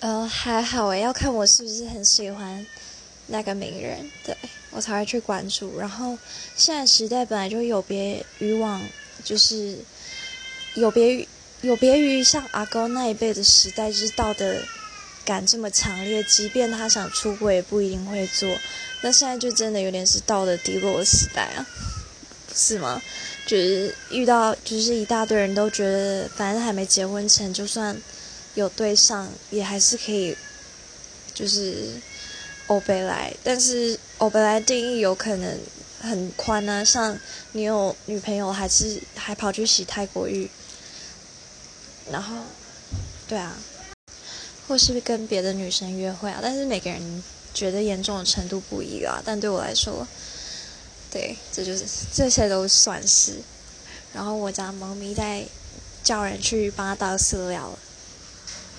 呃，还好诶，要看我是不是很喜欢那个名人，对我才会去关注。然后现在时代本来就有别于往，就是有别于有别于像阿高那一辈的时代，就是道德感这么强烈，即便他想出轨也不一定会做。那现在就真的有点是道德低落的时代啊，是吗？就是遇到就是一大堆人都觉得，反正还没结婚前，就算有对象，也还是可以，就是欧贝来。但是欧贝来定义有可能很宽啊，像你有女朋友，还是还跑去洗泰国浴，然后，对啊，或是跟别的女生约会啊。但是每个人觉得严重的程度不一啊。但对我来说。对，这就是这些都算是。然后我家猫咪在叫人去帮它倒饲料了。